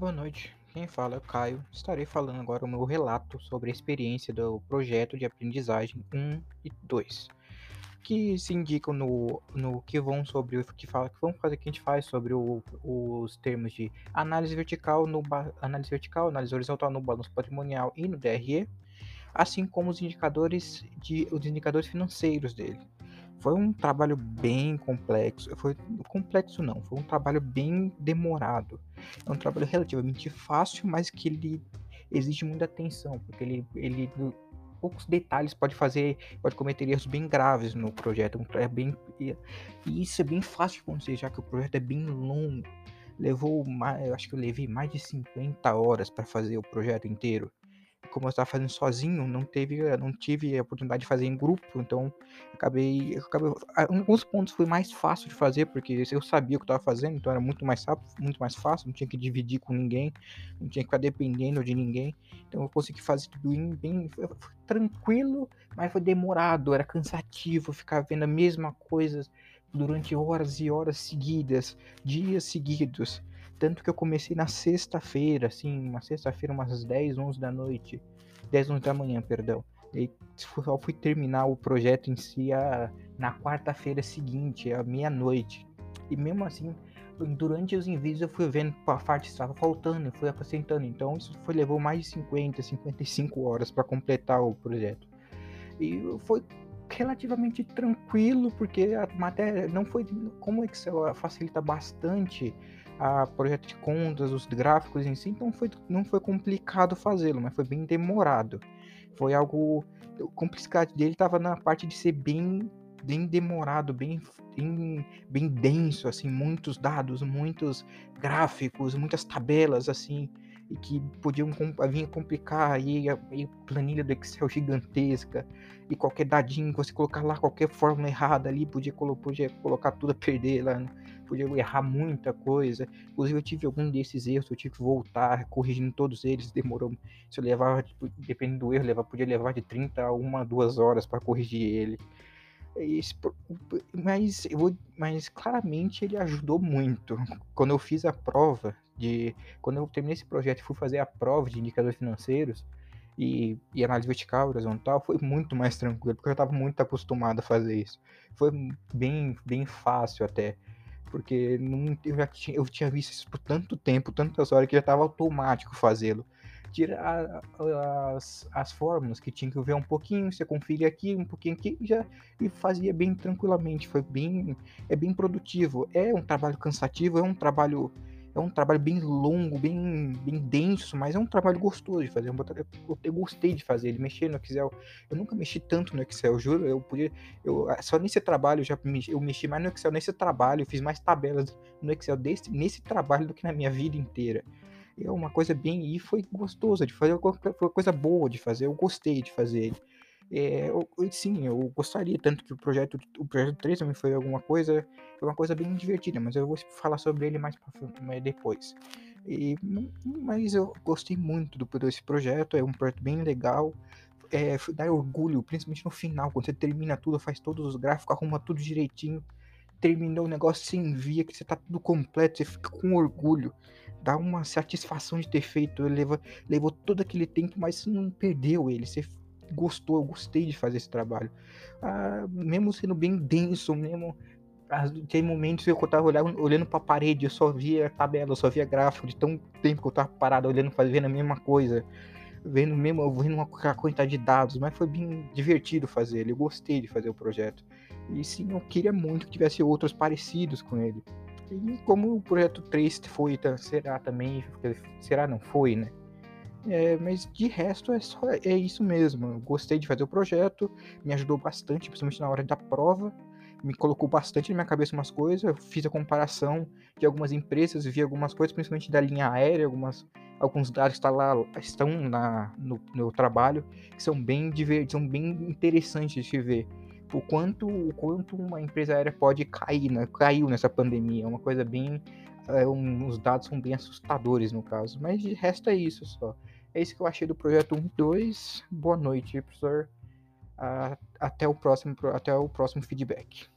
Boa noite, quem fala é o Caio. Estarei falando agora o meu relato sobre a experiência do projeto de aprendizagem 1 e 2, que se indicam no, no que vão sobre o que fala que vamos fazer que a gente faz sobre o, os termos de análise vertical no análise vertical, análise horizontal no balanço patrimonial e no DRE, assim como os indicadores de os indicadores financeiros dele. Foi um trabalho bem complexo. Foi complexo não, foi um trabalho bem demorado. É um trabalho relativamente fácil, mas que ele exige muita atenção, porque ele, ele poucos detalhes pode fazer, pode cometer erros bem graves no projeto. É bem, e isso é bem fácil de acontecer, já que o projeto é bem longo. Levou, mais, eu acho que eu levei mais de 50 horas para fazer o projeto inteiro como eu estava fazendo sozinho, não teve, não tive a oportunidade de fazer em grupo, então acabei, acabei alguns pontos foi mais fácil de fazer porque eu sabia o que estava fazendo, então era muito mais rápido, muito mais fácil, não tinha que dividir com ninguém, não tinha que ficar dependendo de ninguém, então eu consegui fazer tudo bem, bem foi, foi tranquilo, mas foi demorado, era cansativo ficar vendo a mesma coisa durante horas e horas seguidas, dias seguidos. Tanto que eu comecei na sexta-feira, assim, uma sexta-feira, umas 10, 11 da noite. 10, 11 da manhã, perdão. E só fui terminar o projeto em si a, na quarta-feira seguinte, à meia-noite. E mesmo assim, durante os envios eu fui vendo a parte estava faltando, eu fui acrescentando. Então isso foi levou mais de 50, 55 horas para completar o projeto. E foi relativamente tranquilo, porque a matéria não foi. Como o Excel facilita bastante a projeto de contas, os gráficos em si, então foi, não foi complicado fazê-lo, mas foi bem demorado. Foi algo. A complexidade dele estava na parte de ser bem, bem demorado, bem, bem, bem denso, assim, muitos dados, muitos gráficos, muitas tabelas, assim e que podiam vir complicar aí a, planilha do Excel gigantesca e qualquer dadinho que você colocar lá qualquer fórmula errada ali podia, podia colocar tudo a perder lá, né? podia errar muita coisa. Inclusive eu tive algum desses erros, eu tive que voltar corrigindo todos eles, demorou, se eu levava, tipo, dependendo do erro, levava, podia levar de 30 a uma, duas horas para corrigir ele. Esse, mas, eu mas claramente ele ajudou muito. Quando eu fiz a prova de. Quando eu terminei esse projeto e fui fazer a prova de indicadores financeiros e, e análise vertical, horizontal, foi muito mais tranquilo, porque eu estava muito acostumado a fazer isso. Foi bem, bem fácil até. Porque não, eu já tinha, eu tinha visto isso por tanto tempo, tantas horas, que já estava automático fazê-lo tirar as, as fórmulas que tinha que ver um pouquinho, você conferir aqui, um pouquinho aqui, já e fazia bem tranquilamente, foi bem é bem produtivo. É um trabalho cansativo, é um trabalho é um trabalho bem longo, bem, bem denso, mas é um trabalho gostoso de fazer. Eu, eu gostei de fazer ele, mexer no Excel. Eu nunca mexi tanto no Excel, juro. Eu podia, eu só nesse trabalho eu já eu mexi mais no Excel nesse trabalho, eu fiz mais tabelas no Excel desse, nesse trabalho do que na minha vida inteira é uma coisa bem. E foi gostoso de fazer, foi uma coisa boa de fazer, eu gostei de fazer ele. É, eu, sim, eu gostaria, tanto que o projeto, o projeto 3 também foi alguma coisa, foi uma coisa bem divertida, mas eu vou falar sobre ele mais, mais depois. E, mas eu gostei muito do, desse projeto, é um projeto bem legal, é, dá orgulho, principalmente no final, quando você termina tudo, faz todos os gráficos, arruma tudo direitinho, terminou o negócio, você envia, que você tá tudo completo, você fica com orgulho dá uma satisfação de ter feito. Ele levou, levou todo aquele tempo, mas não perdeu ele. Você gostou, eu gostei de fazer esse trabalho. Ah, mesmo sendo bem denso, mesmo. Tem momentos que eu tava olhando, olhando pra parede, eu só via tabela, eu só via gráfico, de tão tempo que eu tava parado olhando, fazendo a mesma coisa. Vendo mesmo, vendo uma quantidade de dados, mas foi bem divertido fazer ele. Eu gostei de fazer o projeto. E sim, eu queria muito que tivesse outros parecidos com ele. E como o projeto 3 foi, tá, será também, será não foi, né? É, mas de resto é só é isso mesmo. Eu gostei de fazer o projeto, me ajudou bastante, principalmente na hora da prova. Me colocou bastante na minha cabeça umas coisas. Eu fiz a comparação de algumas empresas, vi algumas coisas, principalmente da linha aérea, algumas, alguns dados que tá lá, estão na, no, no trabalho, que são bem, são bem interessantes de ver o quanto, o quanto uma empresa aérea pode cair, né? Caiu nessa pandemia. É uma coisa bem. É, um, os dados são bem assustadores no caso. Mas de resto é isso só. É isso que eu achei do projeto 1 e 2. Boa noite, professor. até o próximo, até o próximo feedback.